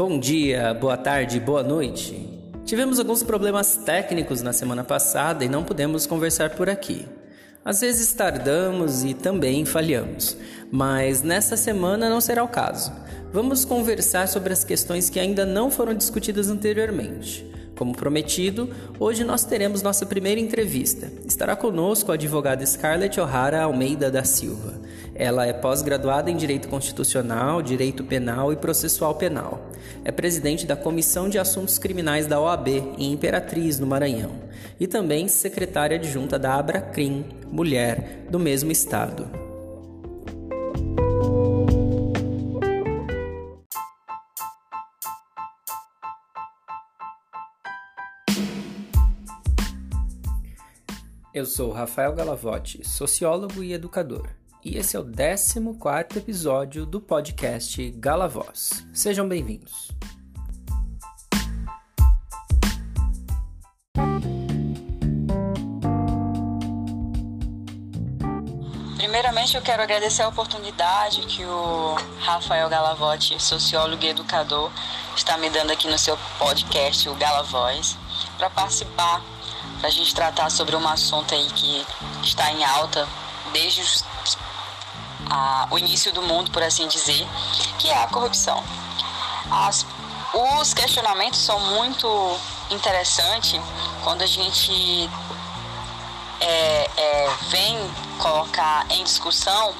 Bom dia, boa tarde, boa noite. Tivemos alguns problemas técnicos na semana passada e não pudemos conversar por aqui. Às vezes tardamos e também falhamos, mas nesta semana não será o caso. Vamos conversar sobre as questões que ainda não foram discutidas anteriormente. Como prometido, hoje nós teremos nossa primeira entrevista. Estará conosco a advogada Scarlett O'Hara Almeida da Silva. Ela é pós-graduada em Direito Constitucional, Direito Penal e Processual Penal. É presidente da Comissão de Assuntos Criminais da OAB em Imperatriz, no Maranhão, e também secretária adjunta da Abracrim, mulher, do mesmo estado. Eu sou Rafael Galavotti, sociólogo e educador, e esse é o 14 episódio do podcast Galavoz. Sejam bem-vindos. Primeiramente, eu quero agradecer a oportunidade que o Rafael Galavotti, sociólogo e educador, está me dando aqui no seu podcast, o Galavoz, para participar para a gente tratar sobre um assunto aí que está em alta desde os, a, o início do mundo, por assim dizer, que é a corrupção. As, os questionamentos são muito interessantes quando a gente é, é, vem colocar em discussão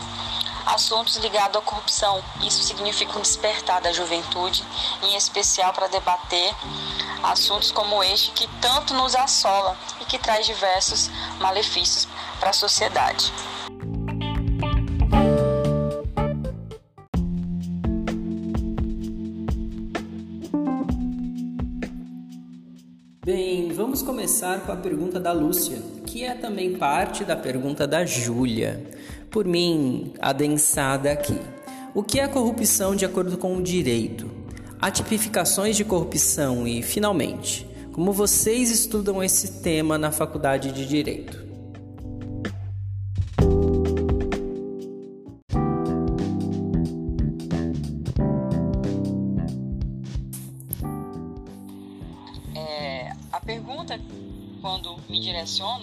assuntos ligados à corrupção. Isso significa um despertar da juventude, em especial para debater assuntos como este que tanto nos assola e que traz diversos malefícios para a sociedade. Vamos começar com a pergunta da Lúcia, que é também parte da pergunta da Júlia. Por mim, adensada aqui. O que é corrupção de acordo com o direito? a tipificações de corrupção e, finalmente, como vocês estudam esse tema na faculdade de Direito.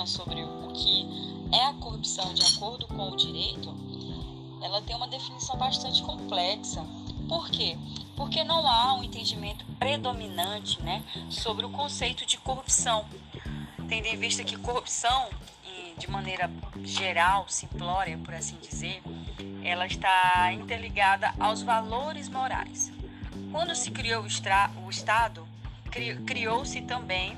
Sobre o que é a corrupção de acordo com o direito, ela tem uma definição bastante complexa. Por quê? porque não há um entendimento predominante né, sobre o conceito de corrupção, tendo em vista que corrupção, de maneira geral, simplória, por assim dizer, ela está interligada aos valores morais. Quando se criou o, o Estado, criou-se também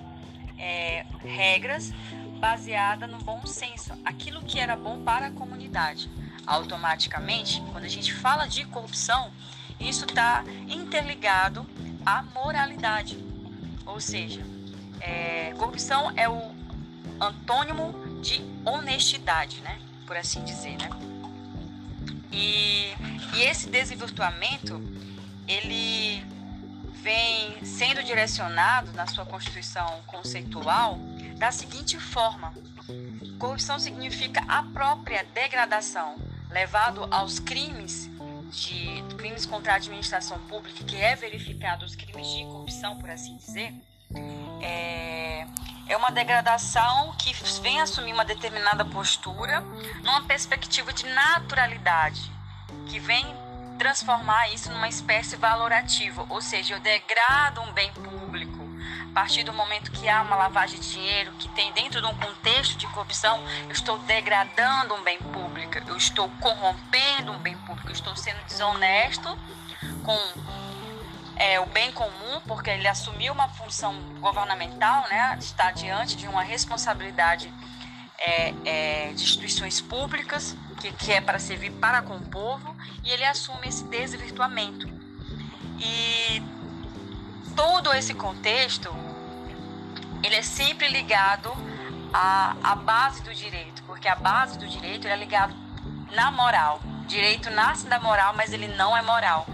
é, regras baseadas no bom senso, aquilo que era bom para a comunidade. Automaticamente, quando a gente fala de corrupção, isso está interligado à moralidade. Ou seja, é, corrupção é o antônimo de honestidade, né? Por assim dizer, né? E, e esse desvirtuamento, ele vem sendo direcionado na sua constituição conceitual da seguinte forma: corrupção significa a própria degradação, levado aos crimes de crimes contra a administração pública, que é verificado os crimes de corrupção, por assim dizer, é, é uma degradação que vem assumir uma determinada postura numa perspectiva de naturalidade, que vem transformar isso numa espécie valorativa, ou seja, eu degrado um bem público a partir do momento que há uma lavagem de dinheiro, que tem dentro de um contexto de corrupção, eu estou degradando um bem público, eu estou corrompendo um bem público, eu estou sendo desonesto com é, o bem comum, porque ele assumiu uma função governamental, né, está diante de uma responsabilidade é, é, de instituições públicas, que, que é para servir para com o povo, e ele assume esse desvirtuamento. E todo esse contexto, ele é sempre ligado à, à base do direito, porque a base do direito é ligado na moral. Direito nasce da moral, mas ele não é moral,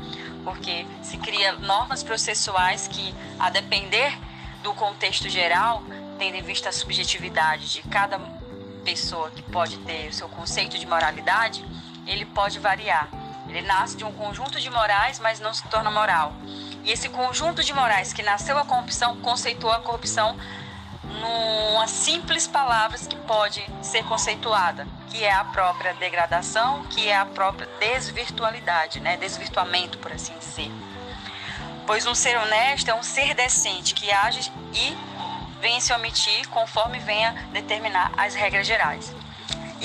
porque se cria normas processuais que, a depender do contexto geral, tendo em vista a subjetividade de cada pessoa que pode ter o seu conceito de moralidade, ele pode variar. Ele nasce de um conjunto de morais, mas não se torna moral. E esse conjunto de morais que nasceu a corrupção conceituou a corrupção numa simples palavra que pode ser conceituada, que é a própria degradação, que é a própria desvirtualidade, né? desvirtuamento, por assim dizer. Pois um ser honesto é um ser decente que age e vem se omitir conforme venha determinar as regras gerais.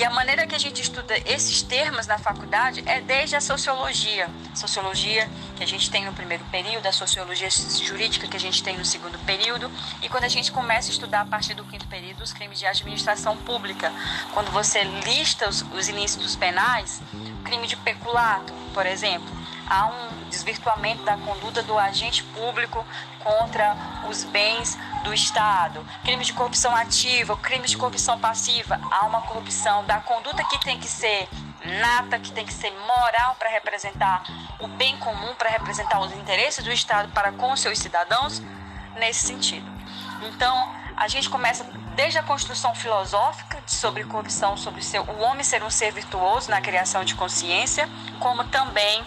E a maneira que a gente estuda esses termos na faculdade é desde a sociologia. Sociologia que a gente tem no primeiro período, a sociologia jurídica que a gente tem no segundo período, e quando a gente começa a estudar a partir do quinto período os crimes de administração pública. Quando você lista os, os ilícitos penais, crime de peculato, por exemplo, há um desvirtuamento da conduta do agente público contra os bens do Estado, crimes de corrupção ativa, crimes de corrupção passiva, há uma corrupção da conduta que tem que ser nata, que tem que ser moral para representar o bem comum, para representar os interesses do Estado para com seus cidadãos, nesse sentido. Então, a gente começa desde a construção filosófica sobre corrupção, sobre o homem ser um ser virtuoso na criação de consciência, como também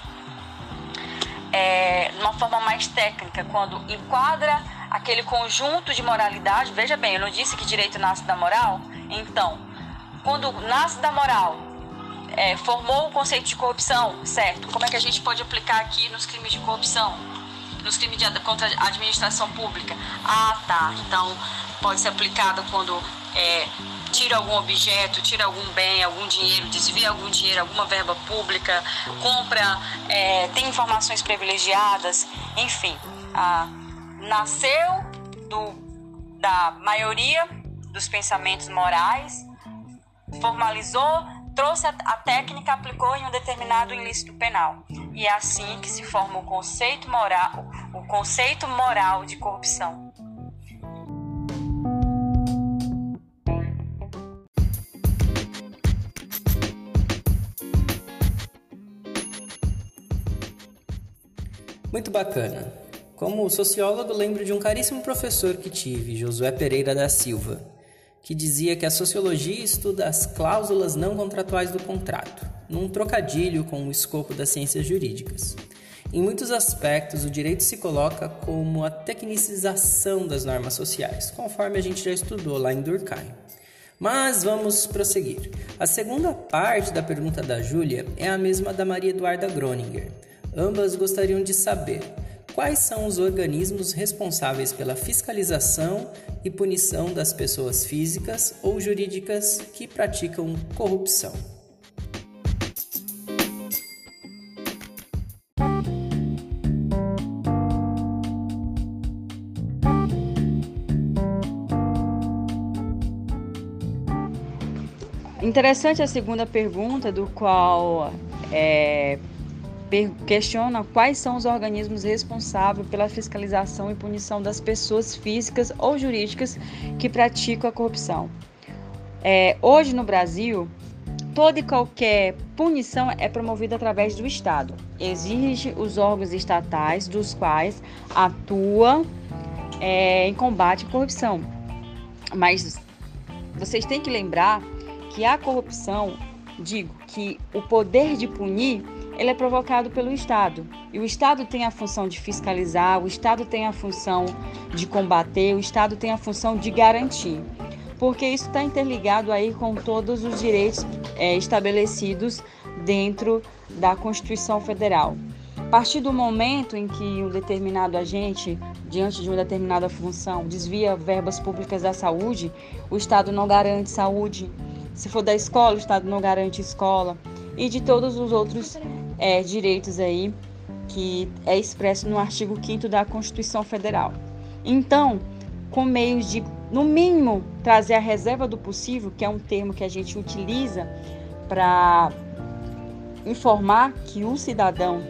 é, uma forma mais técnica, quando enquadra aquele conjunto de moralidade. Veja bem, eu não disse que direito nasce da moral? Então, quando nasce da moral, é, formou o conceito de corrupção, certo? Como é que a gente pode aplicar aqui nos crimes de corrupção? Nos crimes de, contra a administração pública? Ah, tá. Então, pode ser aplicada quando é, tira algum objeto, tira algum bem, algum dinheiro, desvia algum dinheiro, alguma verba pública, compra, é, tem informações privilegiadas, enfim. Nasceu do, da maioria dos pensamentos morais, formalizou, trouxe a, a técnica, aplicou em um determinado ilícito penal. E é assim que se forma o conceito moral, o conceito moral de corrupção. Muito bacana. Como sociólogo, lembro de um caríssimo professor que tive, Josué Pereira da Silva, que dizia que a sociologia estuda as cláusulas não contratuais do contrato, num trocadilho com o escopo das ciências jurídicas. Em muitos aspectos, o direito se coloca como a tecnicização das normas sociais, conforme a gente já estudou lá em Durkheim. Mas vamos prosseguir. A segunda parte da pergunta da Júlia é a mesma da Maria Eduarda Groninger. Ambas gostariam de saber quais são os organismos responsáveis pela fiscalização e punição das pessoas físicas ou jurídicas que praticam corrupção. Interessante a segunda pergunta, do qual é, questiona quais são os organismos responsáveis pela fiscalização e punição das pessoas físicas ou jurídicas que praticam a corrupção. É, hoje no Brasil, toda e qualquer punição é promovida através do Estado. Existem os órgãos estatais dos quais atua é, em combate à corrupção. Mas vocês têm que lembrar que a corrupção, digo, que o poder de punir ele é provocado pelo Estado. E o Estado tem a função de fiscalizar, o Estado tem a função de combater, o Estado tem a função de garantir. Porque isso está interligado aí com todos os direitos é, estabelecidos dentro da Constituição Federal. A partir do momento em que um determinado agente, diante de uma determinada função, desvia verbas públicas da saúde, o Estado não garante saúde. Se for da escola, o Estado não garante escola. E de todos os outros é, direitos aí que é expresso no artigo 5 da Constituição Federal. Então, com meios de, no mínimo, trazer a reserva do possível, que é um termo que a gente utiliza para informar que o cidadão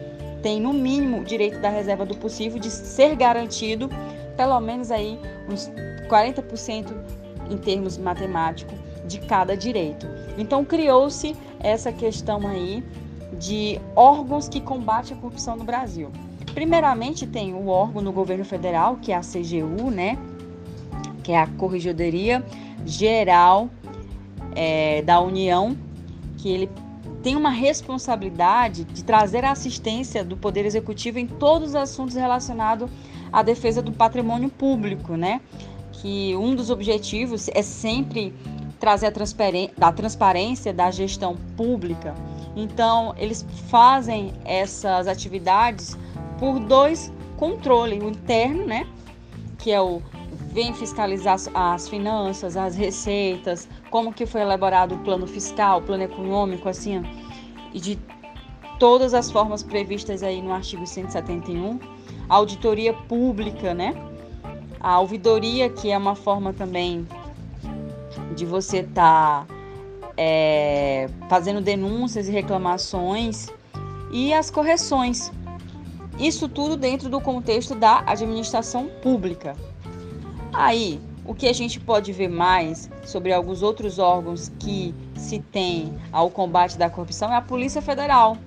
tem, no mínimo, direito da reserva do possível de ser garantido pelo menos aí uns 40% em termos matemáticos de cada direito. Então criou-se essa questão aí de órgãos que combatem a corrupção no Brasil. Primeiramente, tem o órgão no governo federal, que é a CGU, né? Que é a Corregedoria Geral é, da União, que ele tem uma responsabilidade de trazer a assistência do Poder Executivo em todos os assuntos relacionados à defesa do patrimônio público, né? Que um dos objetivos é sempre trazer a, a transparência da gestão pública. Então, eles fazem essas atividades por dois controles: o interno, né? Que é o vem fiscalizar as finanças, as receitas, como que foi elaborado o plano fiscal, o plano econômico, assim, e de todas as formas previstas aí no artigo 171. A auditoria pública, né? A ouvidoria, que é uma forma também de você estar tá, é, fazendo denúncias e reclamações e as correções. Isso tudo dentro do contexto da administração pública. Aí, o que a gente pode ver mais sobre alguns outros órgãos que se tem ao combate da corrupção é a Polícia Federal,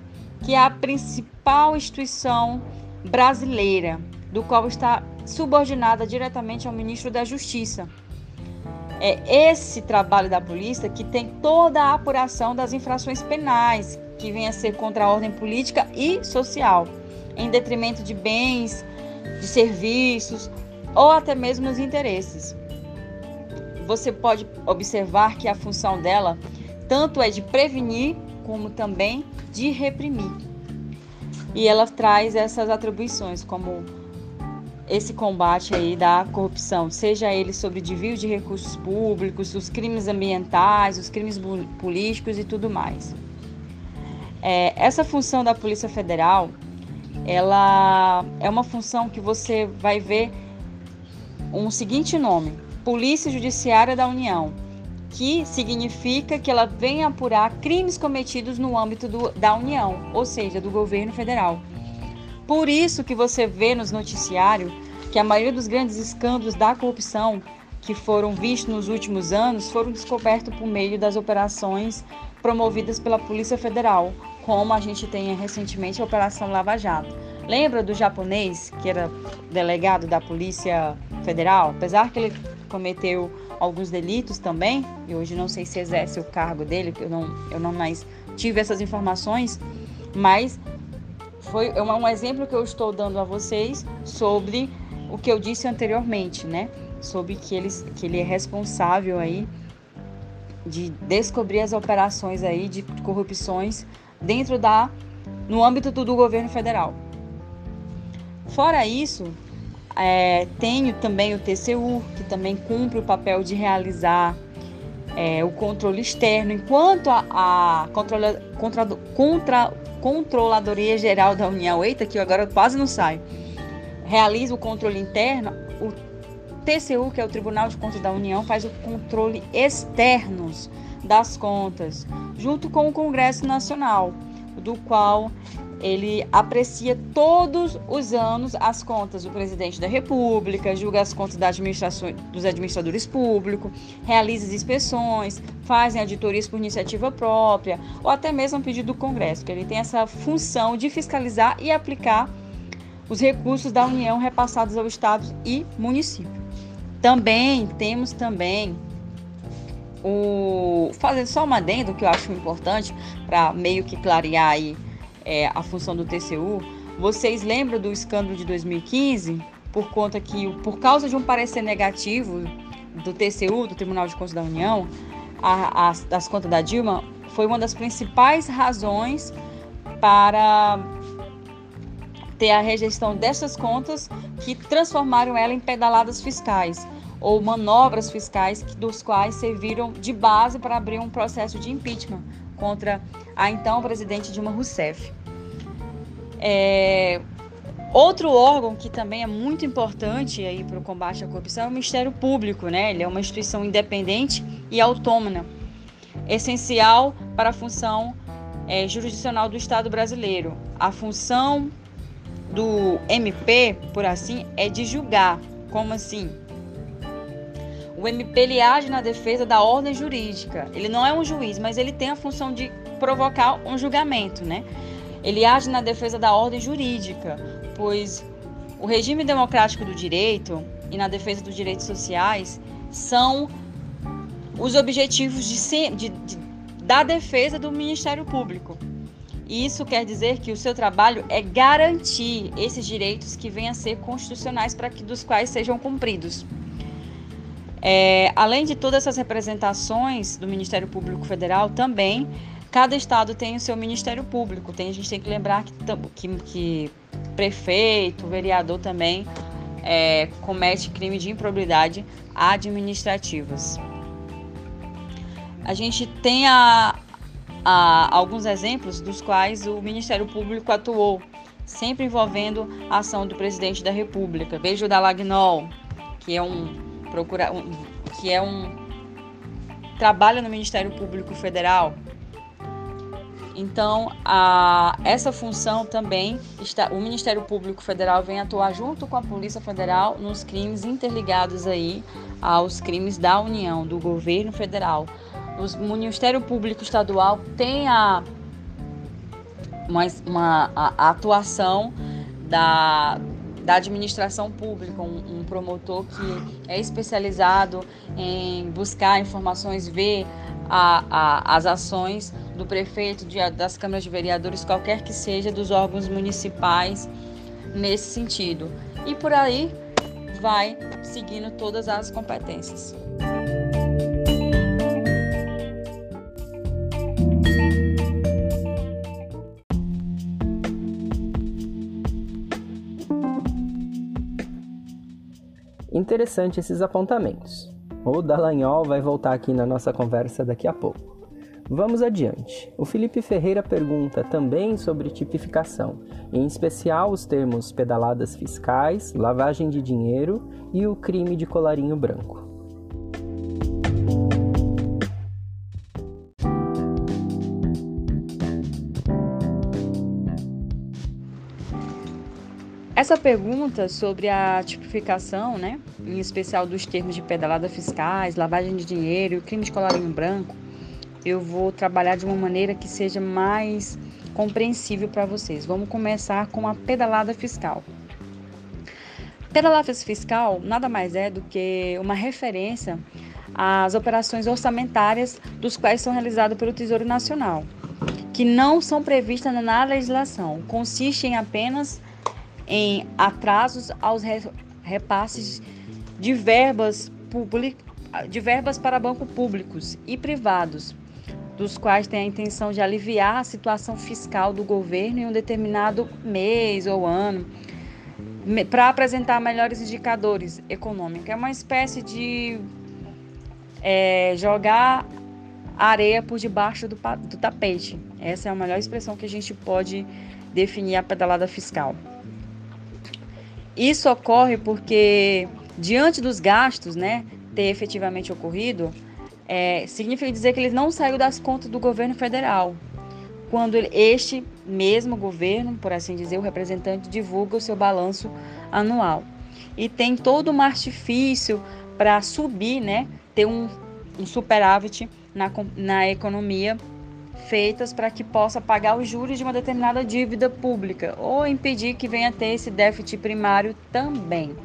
que é a principal instituição brasileira, do qual está subordinada diretamente ao ministro da Justiça. É esse trabalho da polícia que tem toda a apuração das infrações penais, que vem a ser contra a ordem política e social, em detrimento de bens, de serviços ou até mesmo os interesses. Você pode observar que a função dela tanto é de prevenir como também de reprimir. E ela traz essas atribuições como esse combate aí da corrupção, seja ele sobre desvio de recursos públicos, os crimes ambientais, os crimes políticos e tudo mais. É, essa função da Polícia Federal, ela é uma função que você vai ver um seguinte nome: Polícia Judiciária da União, que significa que ela vem apurar crimes cometidos no âmbito do, da União, ou seja, do governo federal. Por isso que você vê nos noticiários que a maioria dos grandes escândalos da corrupção que foram vistos nos últimos anos foram descobertos por meio das operações promovidas pela Polícia Federal, como a gente tem recentemente a Operação Lava Jato. Lembra do japonês que era delegado da Polícia Federal? Apesar que ele cometeu alguns delitos também, e hoje não sei se exerce o cargo dele, eu não, eu não mais tive essas informações, mas foi um exemplo que eu estou dando a vocês sobre o que eu disse anteriormente, né? Sobre que ele, que ele é responsável aí de descobrir as operações aí de corrupções dentro da no âmbito do governo federal. Fora isso, é, tenho também o TCU, que também cumpre o papel de realizar é, o controle externo, enquanto a, a controla, contra, contra, Controladoria Geral da União, eita, que agora quase não sai, realiza o controle interno, o TCU, que é o Tribunal de Contas da União, faz o controle externos das contas, junto com o Congresso Nacional, do qual ele aprecia todos os anos as contas do presidente da República, julga as contas dos administradores públicos, realiza as inspeções, fazem auditorias por iniciativa própria ou até mesmo a pedido do Congresso, que ele tem essa função de fiscalizar e aplicar os recursos da União repassados aos estados e municípios. Também temos também o fazer só uma adendo que eu acho importante para meio que clarear aí é, a função do TCU. Vocês lembram do escândalo de 2015? Por conta que, por causa de um parecer negativo do TCU, do Tribunal de Contas da União, a, a, das contas da Dilma, foi uma das principais razões para ter a rejeição dessas contas que transformaram ela em pedaladas fiscais ou manobras fiscais dos quais serviram de base para abrir um processo de impeachment contra a então presidente Dilma Rousseff. É, outro órgão que também é muito importante aí para o combate à corrupção é o Ministério Público, né? Ele é uma instituição independente e autônoma, essencial para a função é, jurisdicional do Estado brasileiro. A função do MP, por assim, é de julgar. Como assim? O MP ele age na defesa da ordem jurídica. Ele não é um juiz, mas ele tem a função de provocar um julgamento, né? Ele age na defesa da ordem jurídica, pois o regime democrático do direito e na defesa dos direitos sociais são os objetivos de, de, de da defesa do Ministério Público. Isso quer dizer que o seu trabalho é garantir esses direitos que venham a ser constitucionais para que dos quais sejam cumpridos. É, além de todas essas representações do Ministério Público Federal, também cada estado tem o seu Ministério Público. Tem, a gente tem que lembrar que, que, que prefeito, vereador também é, comete crime de improbidade administrativas. A gente tem a, a, alguns exemplos dos quais o Ministério Público atuou, sempre envolvendo a ação do presidente da República. Veja o da Lagnol, que é um um, que é um trabalha no Ministério Público Federal. Então, a, essa função também está, o Ministério Público Federal vem atuar junto com a Polícia Federal nos crimes interligados aí aos crimes da União, do governo federal. O Ministério Público Estadual tem a, uma, uma a, atuação da, da administração pública, um, um, promotor que é especializado em buscar informações, ver a, a, as ações do prefeito, de, das câmaras de vereadores, qualquer que seja, dos órgãos municipais nesse sentido. E por aí vai seguindo todas as competências. Interessante esses apontamentos. O Dallagnol vai voltar aqui na nossa conversa daqui a pouco. Vamos adiante. O Felipe Ferreira pergunta também sobre tipificação, em especial os termos pedaladas fiscais, lavagem de dinheiro e o crime de colarinho branco. Essa pergunta sobre a tipificação, né, em especial dos termos de pedalada fiscais, lavagem de dinheiro e crime de colarinho branco, eu vou trabalhar de uma maneira que seja mais compreensível para vocês. Vamos começar com a pedalada fiscal. Pedalada fiscal nada mais é do que uma referência às operações orçamentárias dos quais são realizadas pelo Tesouro Nacional, que não são previstas na legislação, consistem apenas em atrasos aos repasses de verbas, de verbas para bancos públicos e privados, dos quais tem a intenção de aliviar a situação fiscal do governo em um determinado mês ou ano, para apresentar melhores indicadores econômicos. É uma espécie de é, jogar areia por debaixo do, do tapete. Essa é a melhor expressão que a gente pode definir a pedalada fiscal. Isso ocorre porque, diante dos gastos, né, ter efetivamente ocorrido, é, significa dizer que ele não saiu das contas do governo federal. Quando este mesmo governo, por assim dizer, o representante divulga o seu balanço anual. E tem todo um artifício para subir, né, ter um, um superávit na, na economia feitas para que possa pagar os juros de uma determinada dívida pública ou impedir que venha a ter esse déficit primário também.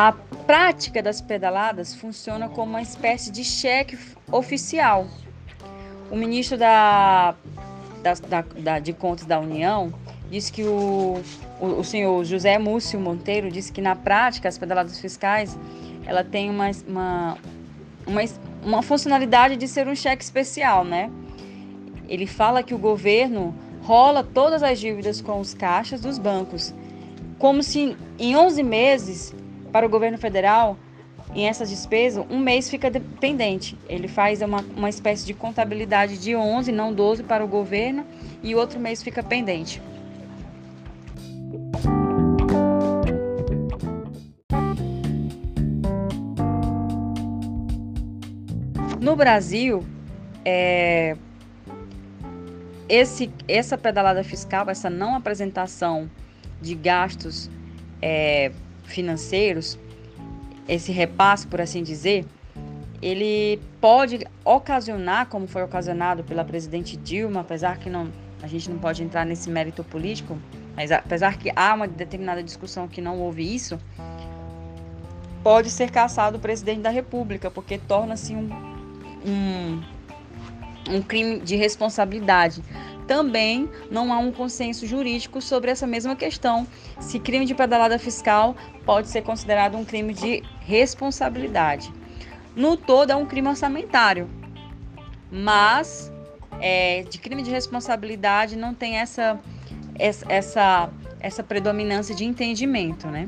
A prática das pedaladas funciona como uma espécie de cheque oficial. O ministro da, da, da, da de Contas da União disse que o, o, o, senhor José Múcio Monteiro disse que na prática as pedaladas fiscais ela tem uma, uma, uma, uma funcionalidade de ser um cheque especial, né? Ele fala que o governo rola todas as dívidas com os caixas dos bancos, como se em 11 meses para o governo federal, em essas despesas, um mês fica dependente. Ele faz uma, uma espécie de contabilidade de 11, não 12 para o governo, e outro mês fica pendente. No Brasil, é, esse, essa pedalada fiscal, essa não apresentação de gastos é, financeiros, esse repasse, por assim dizer, ele pode ocasionar, como foi ocasionado pela presidente Dilma, apesar que não, a gente não pode entrar nesse mérito político, mas apesar que há uma determinada discussão que não houve isso, pode ser caçado o presidente da República, porque torna-se um um, um crime de responsabilidade. Também não há um consenso jurídico sobre essa mesma questão, se crime de pedalada fiscal pode ser considerado um crime de responsabilidade. No todo, é um crime orçamentário, mas é, de crime de responsabilidade não tem essa, essa, essa predominância de entendimento, né?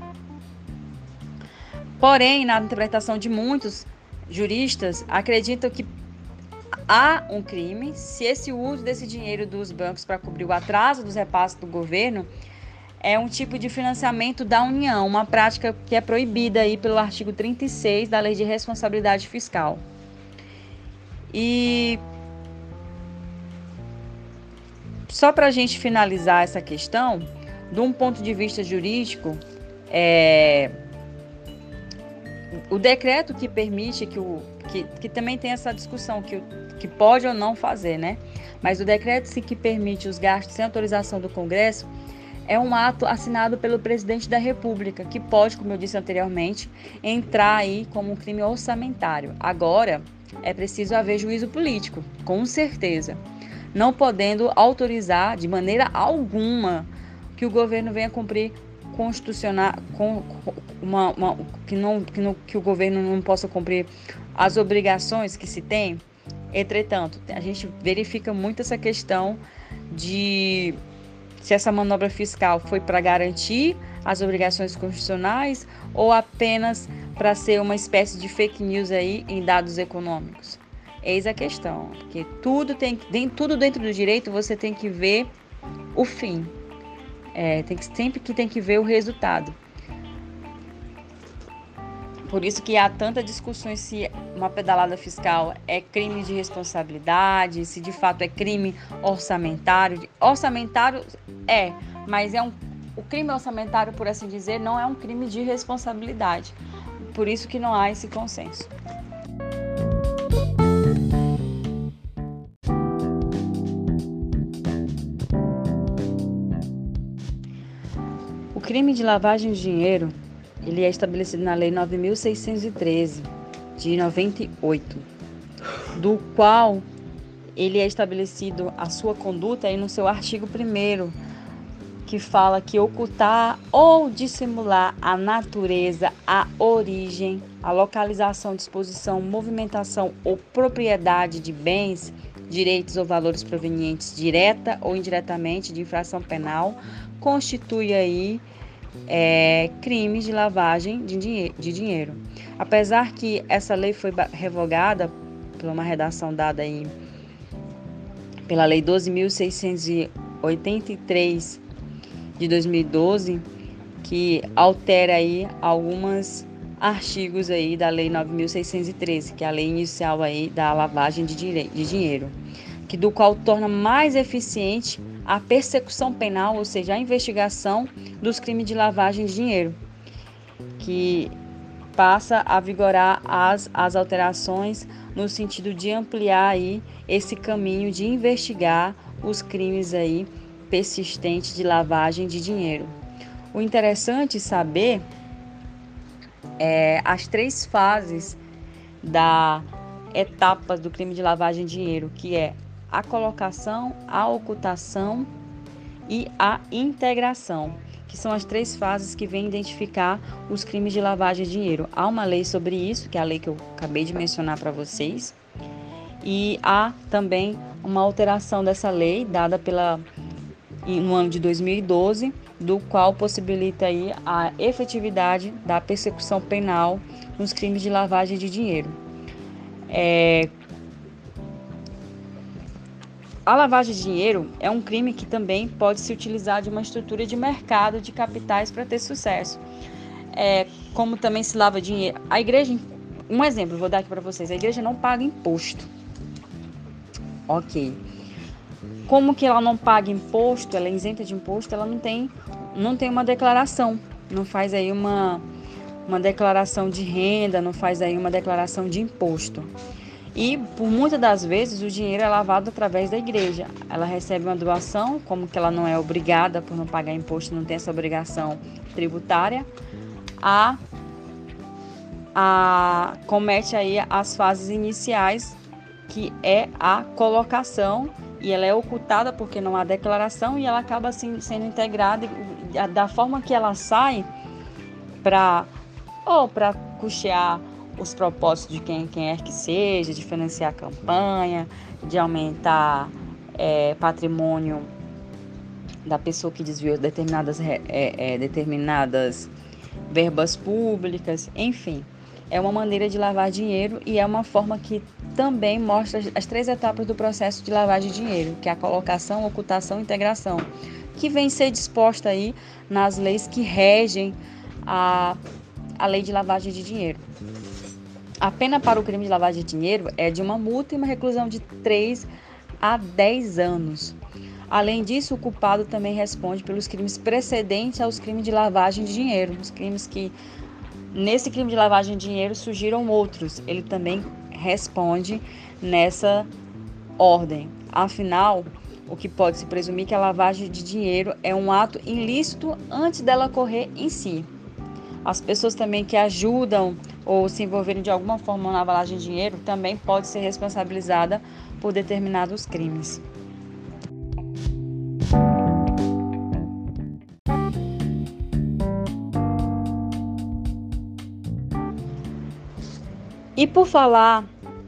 Porém, na interpretação de muitos juristas, acreditam que há um crime se esse uso desse dinheiro dos bancos para cobrir o atraso dos repasses do governo é um tipo de financiamento da União, uma prática que é proibida aí pelo artigo 36 da Lei de Responsabilidade Fiscal. E só para a gente finalizar essa questão, de um ponto de vista jurídico, é, o decreto que permite que o que, que também tem essa discussão que, que pode ou não fazer, né? Mas o decreto que permite os gastos sem autorização do Congresso é um ato assinado pelo presidente da República, que pode, como eu disse anteriormente, entrar aí como um crime orçamentário. Agora, é preciso haver juízo político, com certeza, não podendo autorizar de maneira alguma que o governo venha cumprir constitucional com uma, uma, que, não, que, não, que o governo não possa cumprir as obrigações que se tem. Entretanto, a gente verifica muito essa questão de se essa manobra fiscal foi para garantir as obrigações constitucionais ou apenas para ser uma espécie de fake news aí em dados econômicos. Eis a questão, porque tudo tem, tudo dentro do direito você tem que ver o fim. É, tem que, sempre que tem que ver o resultado. Por isso que há tanta discussão se uma pedalada fiscal é crime de responsabilidade, se de fato é crime orçamentário. Orçamentário é, mas é um o crime orçamentário, por assim dizer, não é um crime de responsabilidade. Por isso que não há esse consenso. O crime de lavagem de dinheiro ele é estabelecido na Lei 9.613 de 98, do qual ele é estabelecido a sua conduta aí no seu artigo 1 que fala que ocultar ou dissimular a natureza, a origem, a localização, disposição, movimentação ou propriedade de bens, direitos ou valores provenientes direta ou indiretamente de infração penal constitui aí é, crimes de lavagem de, dinhe de dinheiro. Apesar que essa lei foi revogada por uma redação dada aí pela Lei 12.683 de 2012, que altera aí algumas artigos aí da Lei 9.613, que é a lei inicial aí da lavagem de, de dinheiro, que do qual torna mais eficiente a persecução penal, ou seja, a investigação dos crimes de lavagem de dinheiro, que passa a vigorar as, as alterações no sentido de ampliar aí esse caminho de investigar os crimes aí persistentes de lavagem de dinheiro. O interessante saber é as três fases da etapa do crime de lavagem de dinheiro, que é a colocação, a ocultação e a integração, que são as três fases que vêm identificar os crimes de lavagem de dinheiro. Há uma lei sobre isso, que é a lei que eu acabei de mencionar para vocês, e há também uma alteração dessa lei dada pela no ano de 2012, do qual possibilita aí a efetividade da persecução penal nos crimes de lavagem de dinheiro. É, a lavagem de dinheiro é um crime que também pode se utilizar de uma estrutura de mercado de capitais para ter sucesso. É, como também se lava dinheiro. A igreja, um exemplo, vou dar aqui para vocês: a igreja não paga imposto. Ok. Como que ela não paga imposto, ela é isenta de imposto, ela não tem, não tem uma declaração, não faz aí uma, uma declaração de renda, não faz aí uma declaração de imposto. E por muitas das vezes o dinheiro é lavado através da igreja. Ela recebe uma doação, como que ela não é obrigada por não pagar imposto, não tem essa obrigação tributária, a, a comete aí as fases iniciais que é a colocação e ela é ocultada porque não há declaração e ela acaba assim, sendo integrada da forma que ela sai para ou para custear os propósitos de quem quer que seja, de financiar a campanha, de aumentar é, patrimônio da pessoa que desviou determinadas, é, é, determinadas verbas públicas, enfim. É uma maneira de lavar dinheiro e é uma forma que também mostra as três etapas do processo de lavagem de dinheiro, que é a colocação, ocultação e integração, que vem ser disposta aí nas leis que regem a, a lei de lavagem de dinheiro. A pena para o crime de lavagem de dinheiro é de uma multa e uma reclusão de 3 a 10 anos. Além disso, o culpado também responde pelos crimes precedentes aos crimes de lavagem de dinheiro, os crimes que nesse crime de lavagem de dinheiro surgiram outros. Ele também responde nessa ordem. Afinal, o que pode se presumir que a lavagem de dinheiro é um ato ilícito antes dela ocorrer em si. As pessoas também que ajudam ou se envolverem de alguma forma na lavagem de dinheiro também pode ser responsabilizada por determinados crimes. E por falar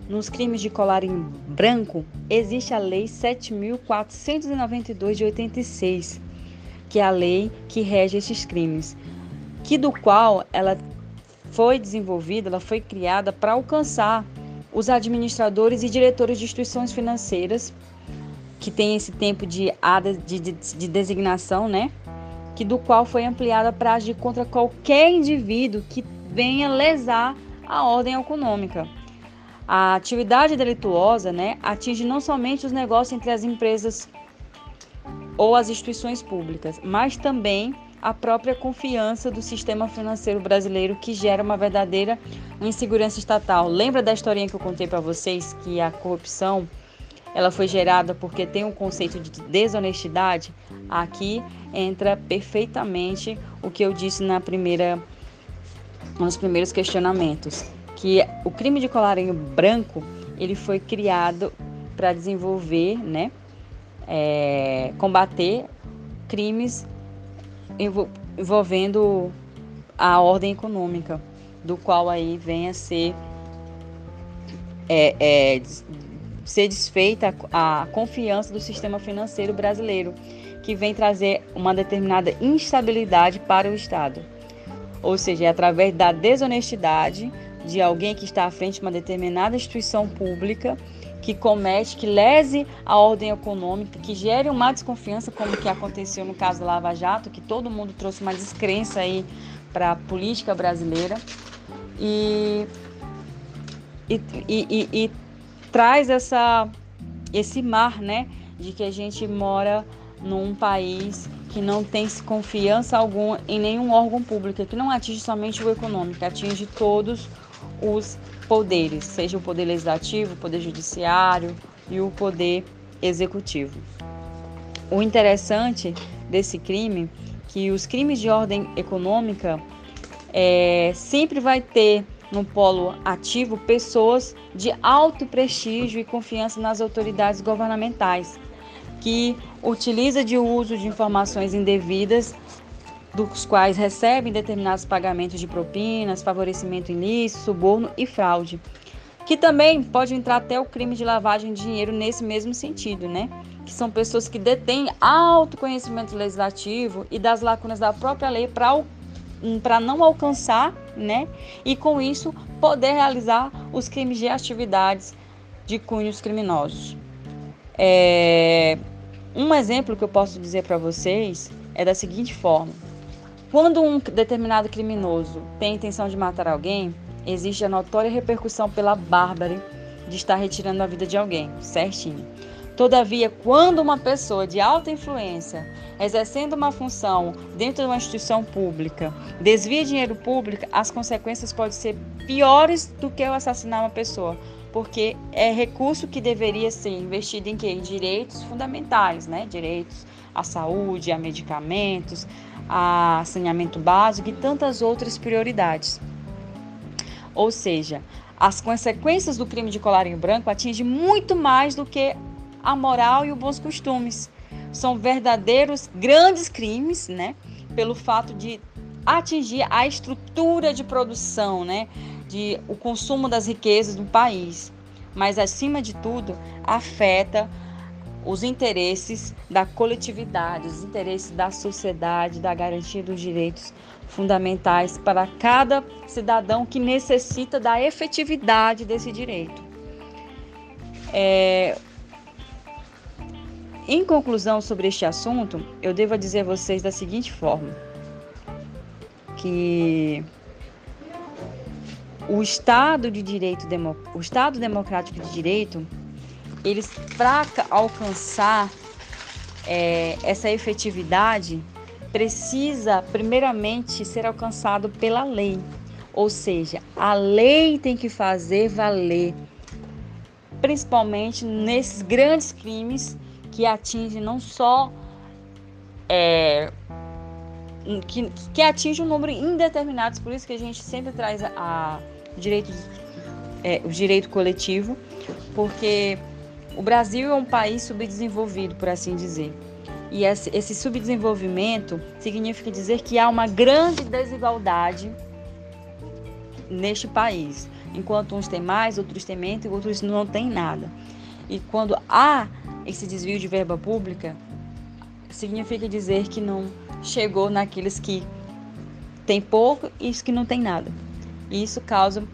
nos crimes de colar em branco, existe a Lei 7.492 de 86, que é a lei que rege esses crimes, que do qual ela foi desenvolvida, ela foi criada para alcançar os administradores e diretores de instituições financeiras que tem esse tempo de, de, de, de designação, né? Que do qual foi ampliada para agir contra qualquer indivíduo que venha lesar a ordem econômica. A atividade delituosa né, atinge não somente os negócios entre as empresas ou as instituições públicas, mas também a própria confiança do sistema financeiro brasileiro que gera uma verdadeira insegurança estatal. Lembra da historinha que eu contei para vocês que a corrupção ela foi gerada porque tem um conceito de desonestidade? Aqui entra perfeitamente o que eu disse na primeira nos primeiros questionamentos que o crime de colarinho branco ele foi criado para desenvolver, né, é, combater crimes envolvendo a ordem econômica, do qual aí vem a ser é, é, ser desfeita a confiança do sistema financeiro brasileiro, que vem trazer uma determinada instabilidade para o Estado. Ou seja, é através da desonestidade de alguém que está à frente de uma determinada instituição pública que comete, que lese a ordem econômica, que gere uma desconfiança, como que aconteceu no caso da Lava Jato, que todo mundo trouxe uma descrença aí para a política brasileira. E, e, e, e, traz essa, esse mar, né, de que a gente mora num país que não tem confiança alguma em nenhum órgão público, que não atinge somente o econômico, atinge todos os poderes, seja o poder legislativo, o poder judiciário e o poder executivo. O interessante desse crime que os crimes de ordem econômica é, sempre vai ter no polo ativo pessoas de alto prestígio e confiança nas autoridades governamentais, que utiliza de uso de informações indevidas dos quais recebem determinados pagamentos de propinas, favorecimento ilícito, suborno e fraude. Que também pode entrar até o crime de lavagem de dinheiro nesse mesmo sentido, né? Que são pessoas que detêm alto conhecimento legislativo e das lacunas da própria lei para não alcançar, né? E com isso poder realizar os crimes de atividades de cunhos criminosos. É... Um exemplo que eu posso dizer para vocês é da seguinte forma: quando um determinado criminoso tem intenção de matar alguém, existe a notória repercussão pela bárbara de estar retirando a vida de alguém, certinho. Todavia, quando uma pessoa de alta influência, exercendo uma função dentro de uma instituição pública, desvia dinheiro público, as consequências podem ser piores do que o assassinar uma pessoa, porque é recurso que deveria ser investido em quê? Em direitos fundamentais, né? Direitos à saúde, a medicamentos, a saneamento básico e tantas outras prioridades. Ou seja, as consequências do crime de colarinho branco atingem muito mais do que a moral e os bons costumes. São verdadeiros grandes crimes, né? Pelo fato de atingir a estrutura de produção, né? De o consumo das riquezas do país. Mas acima de tudo, afeta os interesses da coletividade, os interesses da sociedade, da garantia dos direitos fundamentais para cada cidadão que necessita da efetividade desse direito. É... Em conclusão sobre este assunto, eu devo dizer a vocês da seguinte forma: que o Estado de Direito, o Estado Democrático de Direito eles para alcançar é, essa efetividade precisa primeiramente ser alcançado pela lei, ou seja, a lei tem que fazer valer, principalmente nesses grandes crimes que atingem não só é, que, que atinge um número indeterminado, por isso que a gente sempre traz a, a direito, é, o direito coletivo, porque o Brasil é um país subdesenvolvido, por assim dizer. E esse subdesenvolvimento significa dizer que há uma grande desigualdade neste país. Enquanto uns têm mais, outros têm menos, outros não têm nada. E quando há esse desvio de verba pública, significa dizer que não chegou naqueles que têm pouco e os que não têm nada. E isso causa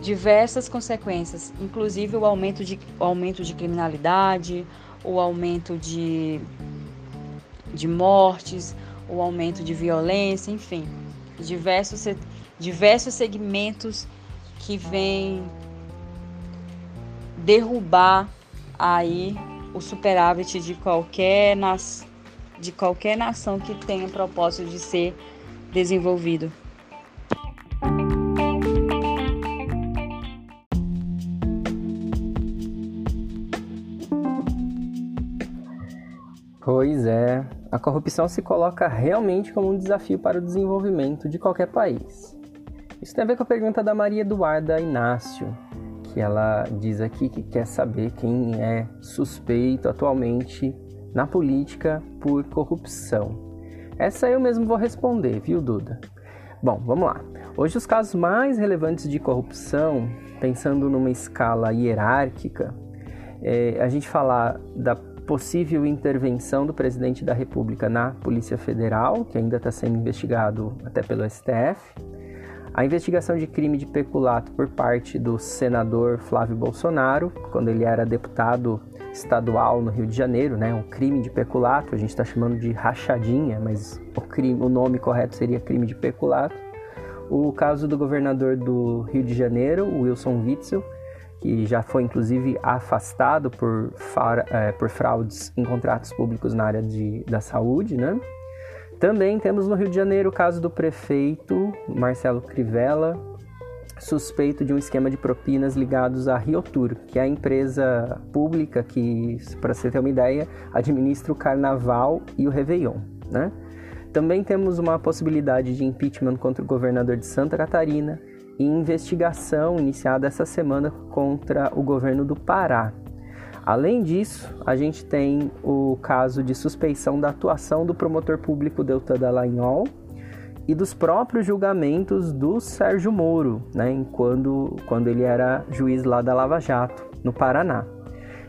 diversas consequências, inclusive o aumento de, o aumento de criminalidade, o aumento de, de mortes, o aumento de violência, enfim, diversos, diversos segmentos que vêm derrubar aí o superávit de qualquer, nas, de qualquer nação que tenha propósito de ser desenvolvido. Pois é, a corrupção se coloca realmente como um desafio para o desenvolvimento de qualquer país. Isso tem a ver com a pergunta da Maria Eduarda Inácio, que ela diz aqui que quer saber quem é suspeito atualmente na política por corrupção. Essa eu mesmo vou responder, viu, Duda? Bom, vamos lá. Hoje os casos mais relevantes de corrupção, pensando numa escala hierárquica, é, a gente falar da possível intervenção do presidente da República na Polícia Federal, que ainda está sendo investigado até pelo STF, a investigação de crime de peculato por parte do senador Flávio Bolsonaro, quando ele era deputado estadual no Rio de Janeiro, né? Um crime de peculato, a gente está chamando de rachadinha, mas o, crime, o nome correto seria crime de peculato. O caso do governador do Rio de Janeiro, Wilson Witzel, que já foi inclusive afastado por, é, por fraudes em contratos públicos na área de, da saúde, né? Também temos no Rio de Janeiro o caso do prefeito Marcelo Crivella, suspeito de um esquema de propinas ligados à Riotur, que é a empresa pública que, para você ter uma ideia, administra o Carnaval e o Réveillon, né? Também temos uma possibilidade de impeachment contra o governador de Santa Catarina, investigação iniciada essa semana contra o governo do Pará. Além disso, a gente tem o caso de suspeição da atuação do promotor público Deltan Dallagnol e dos próprios julgamentos do Sérgio Moro, né, quando, quando ele era juiz lá da Lava Jato, no Paraná.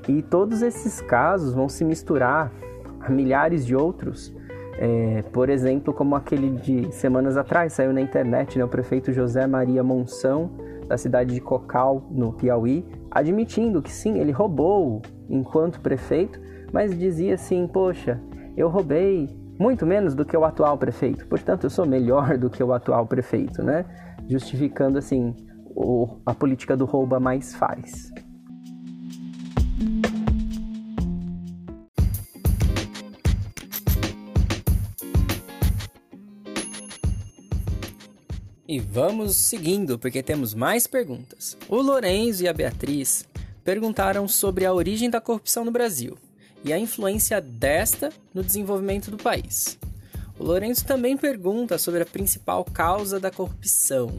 E todos esses casos vão se misturar a milhares de outros é, por exemplo, como aquele de semanas atrás, saiu na internet, né, o prefeito José Maria Monção, da cidade de Cocal, no Piauí, admitindo que sim, ele roubou enquanto prefeito, mas dizia assim: Poxa, eu roubei muito menos do que o atual prefeito, portanto, eu sou melhor do que o atual prefeito, né? Justificando assim o, a política do rouba mais faz. E vamos seguindo, porque temos mais perguntas. O Lorenzo e a Beatriz perguntaram sobre a origem da corrupção no Brasil e a influência desta no desenvolvimento do país. O Lourenço também pergunta sobre a principal causa da corrupção.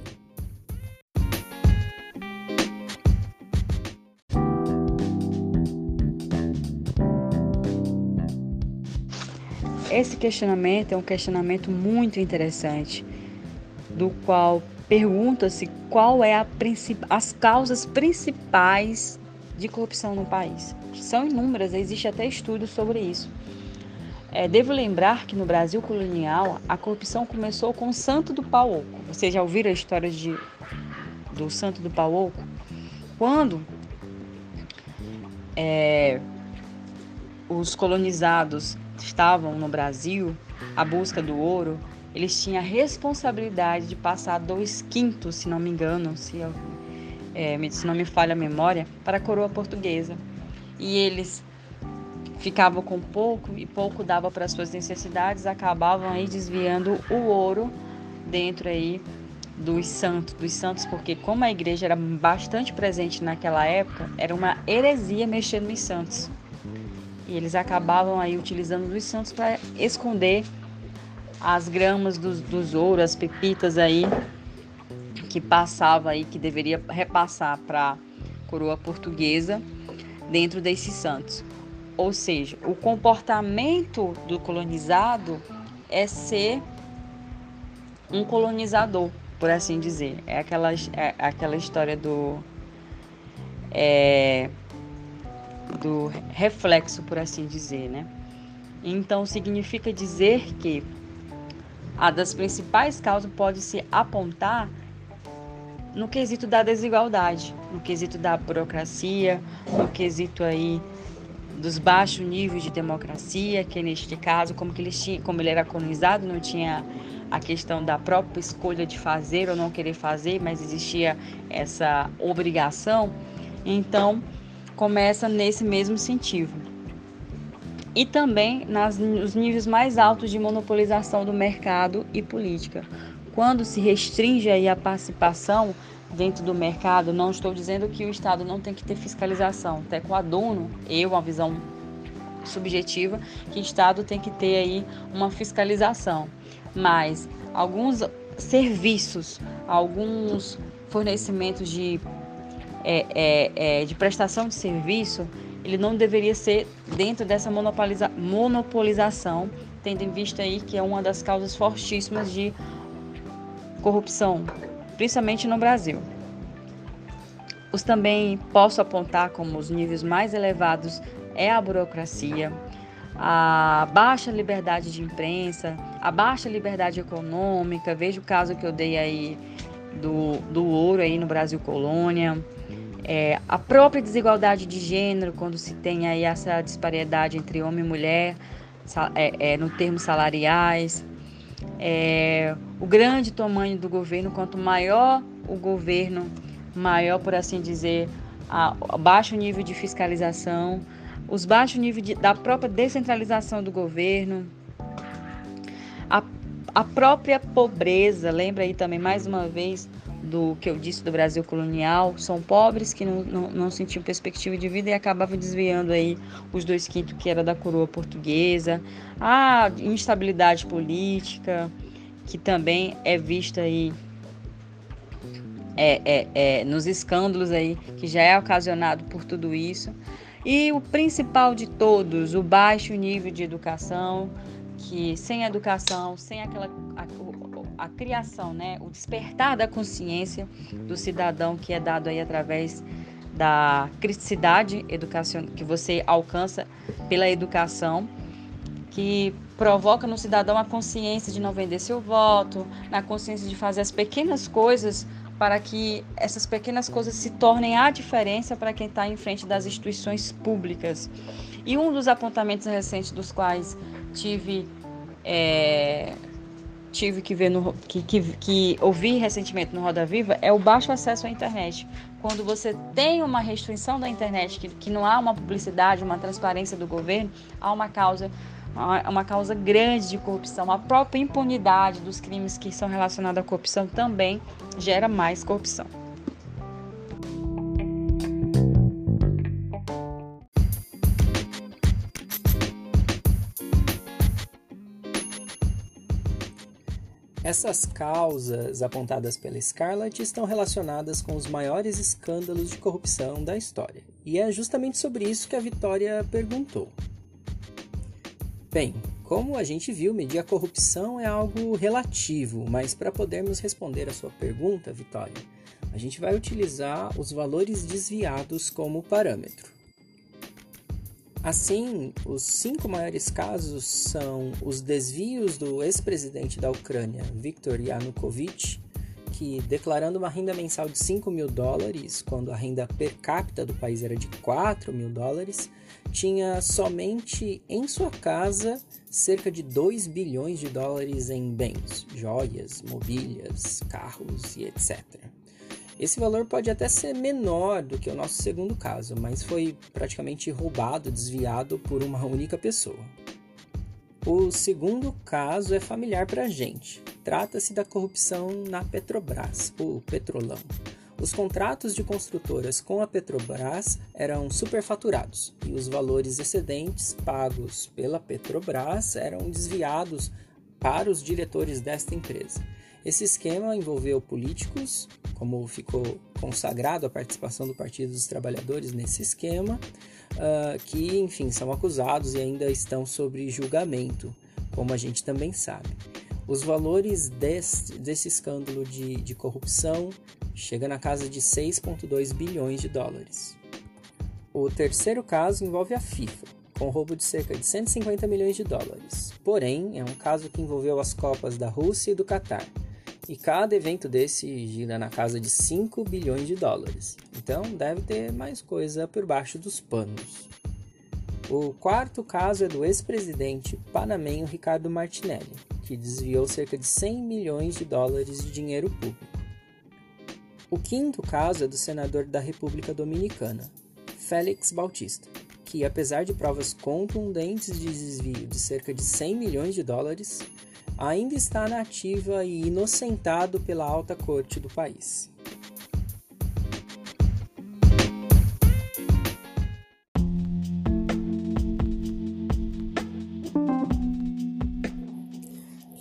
Esse questionamento é um questionamento muito interessante, do qual pergunta-se qual é as causas principais de corrupção no país. São inúmeras, existe até estudos sobre isso. É, devo lembrar que no Brasil colonial a corrupção começou com o Santo do Pau Oco. Vocês já ouviram a história de, do Santo do Pau Oco? Quando é, os colonizados estavam no Brasil, à busca do ouro, eles tinham a responsabilidade de passar dois quintos, se não me engano, se, é, se não me falha a memória, para a coroa portuguesa. E eles ficavam com pouco e pouco dava para suas necessidades, acabavam aí desviando o ouro dentro aí dos santos, dos santos, porque como a igreja era bastante presente naquela época, era uma heresia mexer nos santos. E eles acabavam aí utilizando os santos para esconder as gramas dos, dos ouro, as pepitas aí que passava aí, que deveria repassar para a coroa portuguesa dentro desses santos. Ou seja, o comportamento do colonizado é ser um colonizador, por assim dizer. É aquela, é aquela história do. É, do reflexo, por assim dizer, né? Então significa dizer que a das principais causas pode se apontar no quesito da desigualdade, no quesito da burocracia, no quesito aí dos baixos níveis de democracia, que neste caso, como, que eles tinham, como ele era colonizado, não tinha a questão da própria escolha de fazer ou não querer fazer, mas existia essa obrigação, então começa nesse mesmo sentido. E também nas, nos níveis mais altos de monopolização do mercado e política. Quando se restringe aí a participação dentro do mercado, não estou dizendo que o Estado não tem que ter fiscalização, até com a dono, eu, uma visão subjetiva, que o Estado tem que ter aí uma fiscalização. Mas alguns serviços, alguns fornecimentos de, é, é, é, de prestação de serviço, ele não deveria ser dentro dessa monopoliza monopolização, tendo em vista aí que é uma das causas fortíssimas de corrupção principalmente no Brasil. Os também posso apontar como os níveis mais elevados é a burocracia, a baixa liberdade de imprensa, a baixa liberdade econômica. Veja o caso que eu dei aí do, do ouro aí no Brasil colônia. É, a própria desigualdade de gênero, quando se tem aí essa disparidade entre homem e mulher, é, é, no termos salariais, é, o grande tamanho do governo, quanto maior o governo, maior, por assim dizer, a, a baixo nível de fiscalização, os baixos níveis da própria descentralização do governo, a, a própria pobreza, lembra aí também mais uma vez do que eu disse do Brasil colonial, são pobres que não, não, não sentiam perspectiva de vida e acabavam desviando aí os dois quintos que era da coroa portuguesa, a instabilidade política, que também é vista aí é, é, é, nos escândalos aí, que já é ocasionado por tudo isso. E o principal de todos, o baixo nível de educação, que sem educação, sem aquela a, a, criação, né, o despertar da consciência do cidadão que é dado aí através da criticidade educacional que você alcança pela educação, que provoca no cidadão a consciência de não vender seu voto, na consciência de fazer as pequenas coisas para que essas pequenas coisas se tornem a diferença para quem está em frente das instituições públicas. E um dos apontamentos recentes dos quais tive é, tive que ver no que, que, que ouvi recentemente no Roda Viva é o baixo acesso à internet. Quando você tem uma restrição da internet, que, que não há uma publicidade, uma transparência do governo, há uma causa uma causa grande de corrupção. A própria impunidade dos crimes que são relacionados à corrupção também gera mais corrupção. Essas causas apontadas pela Scarlett estão relacionadas com os maiores escândalos de corrupção da história. E é justamente sobre isso que a Vitória perguntou. Bem, como a gente viu, medir a corrupção é algo relativo, mas para podermos responder a sua pergunta, Vitória, a gente vai utilizar os valores desviados como parâmetro. Assim, os cinco maiores casos são os desvios do ex-presidente da Ucrânia, Viktor Yanukovych, que, declarando uma renda mensal de 5 mil dólares, quando a renda per capita do país era de 4 mil dólares, tinha somente em sua casa cerca de 2 bilhões de dólares em bens, joias, mobílias, carros e etc. Esse valor pode até ser menor do que o nosso segundo caso, mas foi praticamente roubado, desviado por uma única pessoa. O segundo caso é familiar para a gente. Trata-se da corrupção na Petrobras, o Petrolão. Os contratos de construtoras com a Petrobras eram superfaturados e os valores excedentes pagos pela Petrobras eram desviados para os diretores desta empresa. Esse esquema envolveu políticos, como ficou consagrado a participação do Partido dos Trabalhadores nesse esquema, uh, que, enfim, são acusados e ainda estão sob julgamento, como a gente também sabe. Os valores desse, desse escândalo de, de corrupção chega na casa de 6,2 bilhões de dólares. O terceiro caso envolve a FIFA, com roubo de cerca de 150 milhões de dólares. Porém, é um caso que envolveu as Copas da Rússia e do Catar, e cada evento desse gira na casa de 5 bilhões de dólares. Então deve ter mais coisa por baixo dos panos. O quarto caso é do ex-presidente panamenho Ricardo Martinelli, que desviou cerca de 100 milhões de dólares de dinheiro público. O quinto caso é do senador da República Dominicana, Félix Bautista, que, apesar de provas contundentes de desvio de cerca de 100 milhões de dólares, ainda está na ativa e inocentado pela alta corte do país.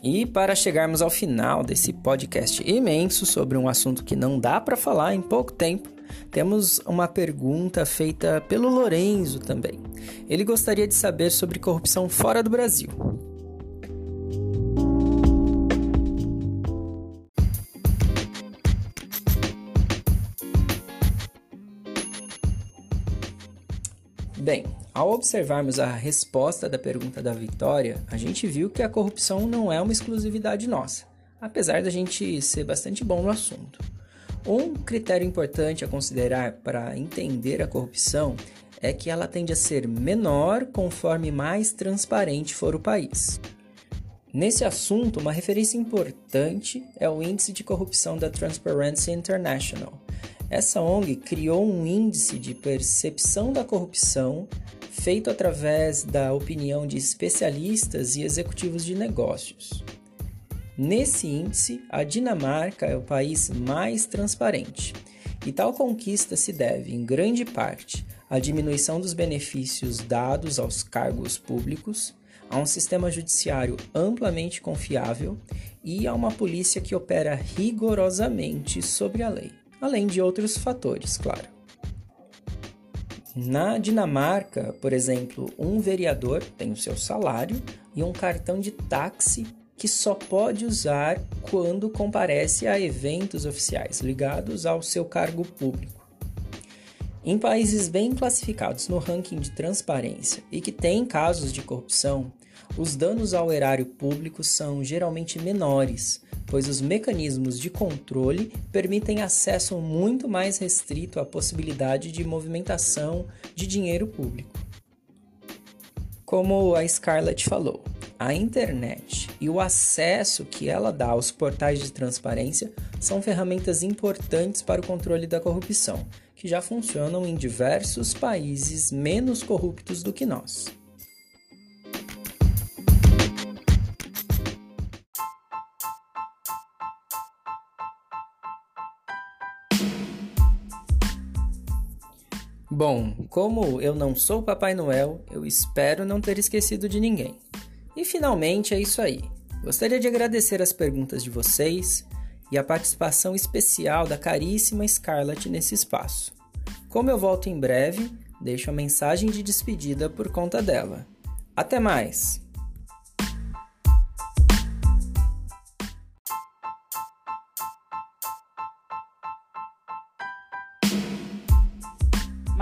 E para chegarmos ao final desse podcast imenso sobre um assunto que não dá para falar em pouco tempo, temos uma pergunta feita pelo Lorenzo também. Ele gostaria de saber sobre corrupção fora do Brasil. Bem, ao observarmos a resposta da pergunta da Vitória, a gente viu que a corrupção não é uma exclusividade nossa, apesar da gente ser bastante bom no assunto. Um critério importante a considerar para entender a corrupção é que ela tende a ser menor conforme mais transparente for o país. Nesse assunto, uma referência importante é o Índice de Corrupção da Transparency International, essa ONG criou um índice de percepção da corrupção feito através da opinião de especialistas e executivos de negócios. Nesse índice, a Dinamarca é o país mais transparente, e tal conquista se deve, em grande parte, à diminuição dos benefícios dados aos cargos públicos, a um sistema judiciário amplamente confiável e a uma polícia que opera rigorosamente sobre a lei além de outros fatores, claro. Na Dinamarca, por exemplo, um vereador tem o seu salário e um cartão de táxi que só pode usar quando comparece a eventos oficiais ligados ao seu cargo público. Em países bem classificados no ranking de transparência e que têm casos de corrupção, os danos ao erário público são geralmente menores, pois os mecanismos de controle permitem acesso muito mais restrito à possibilidade de movimentação de dinheiro público. Como a Scarlett falou, a internet e o acesso que ela dá aos portais de transparência são ferramentas importantes para o controle da corrupção, que já funcionam em diversos países menos corruptos do que nós. Bom, como eu não sou Papai Noel, eu espero não ter esquecido de ninguém. E finalmente é isso aí. Gostaria de agradecer as perguntas de vocês e a participação especial da caríssima Scarlett nesse espaço. Como eu volto em breve, deixo a mensagem de despedida por conta dela. Até mais!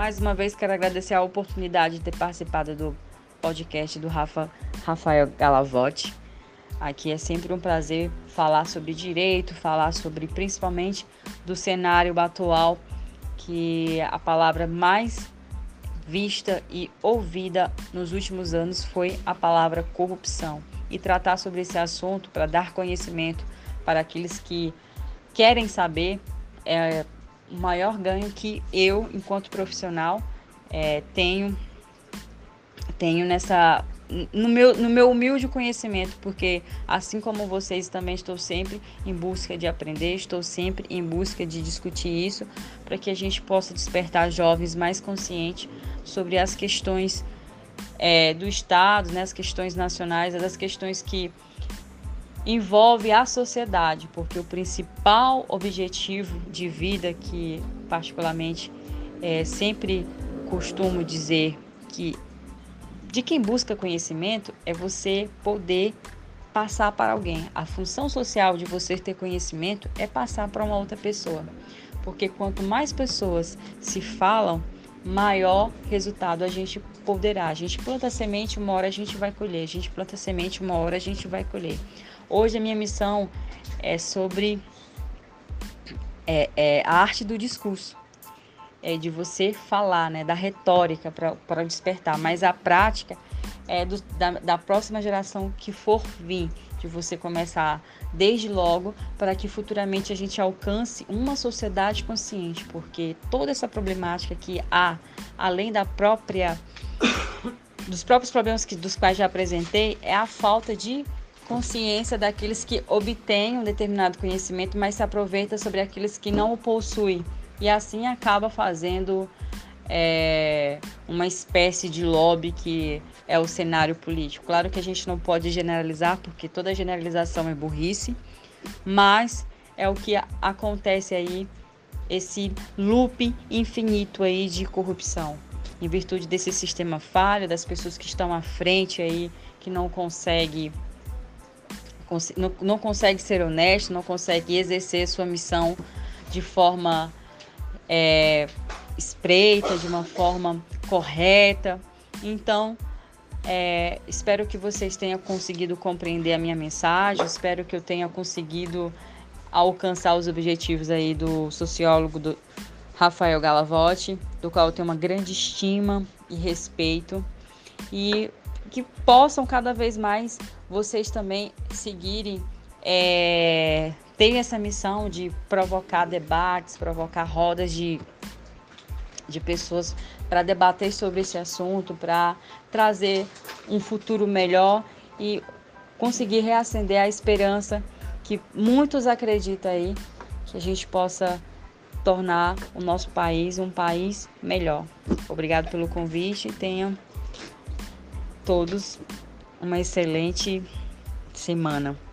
Mais uma vez quero agradecer a oportunidade de ter participado do podcast do Rafa, Rafael Galavotti. Aqui é sempre um prazer falar sobre direito, falar sobre principalmente do cenário atual, que a palavra mais vista e ouvida nos últimos anos foi a palavra corrupção. E tratar sobre esse assunto para dar conhecimento para aqueles que querem saber é maior ganho que eu, enquanto profissional, é, tenho tenho nessa no meu, no meu humilde conhecimento, porque assim como vocês também estou sempre em busca de aprender, estou sempre em busca de discutir isso, para que a gente possa despertar jovens mais conscientes sobre as questões é, do Estado, né, as questões nacionais, as questões que envolvem a sociedade, porque o principal objetivo de vida que particularmente é, sempre costumo dizer que de quem busca conhecimento é você poder passar para alguém. A função social de você ter conhecimento é passar para uma outra pessoa. Porque quanto mais pessoas se falam, maior resultado a gente poderá. A gente planta semente, uma hora a gente vai colher. A gente planta semente, uma hora a gente vai colher. Hoje a minha missão é sobre é, é a arte do discurso. É, de você falar, né, da retórica para despertar, mas a prática é do, da, da próxima geração que for vir, de você começar desde logo para que futuramente a gente alcance uma sociedade consciente, porque toda essa problemática que há, além da própria dos próprios problemas que, dos quais já apresentei, é a falta de consciência daqueles que obtêm um determinado conhecimento, mas se aproveita sobre aqueles que não o possuem e assim acaba fazendo é, uma espécie de lobby que é o cenário político. Claro que a gente não pode generalizar, porque toda generalização é burrice, mas é o que acontece aí, esse loop infinito aí de corrupção. Em virtude desse sistema falho, das pessoas que estão à frente aí, que não consegue não, não consegue ser honesto, não consegue exercer sua missão de forma é, espreita, de uma forma correta. Então, é, espero que vocês tenham conseguido compreender a minha mensagem, espero que eu tenha conseguido alcançar os objetivos aí do sociólogo do Rafael Galavotti, do qual eu tenho uma grande estima e respeito, e que possam cada vez mais vocês também seguirem é, tem essa missão de provocar debates, provocar rodas de, de pessoas para debater sobre esse assunto, para trazer um futuro melhor e conseguir reacender a esperança que muitos acreditam aí que a gente possa tornar o nosso país um país melhor. Obrigado pelo convite e tenham todos uma excelente semana.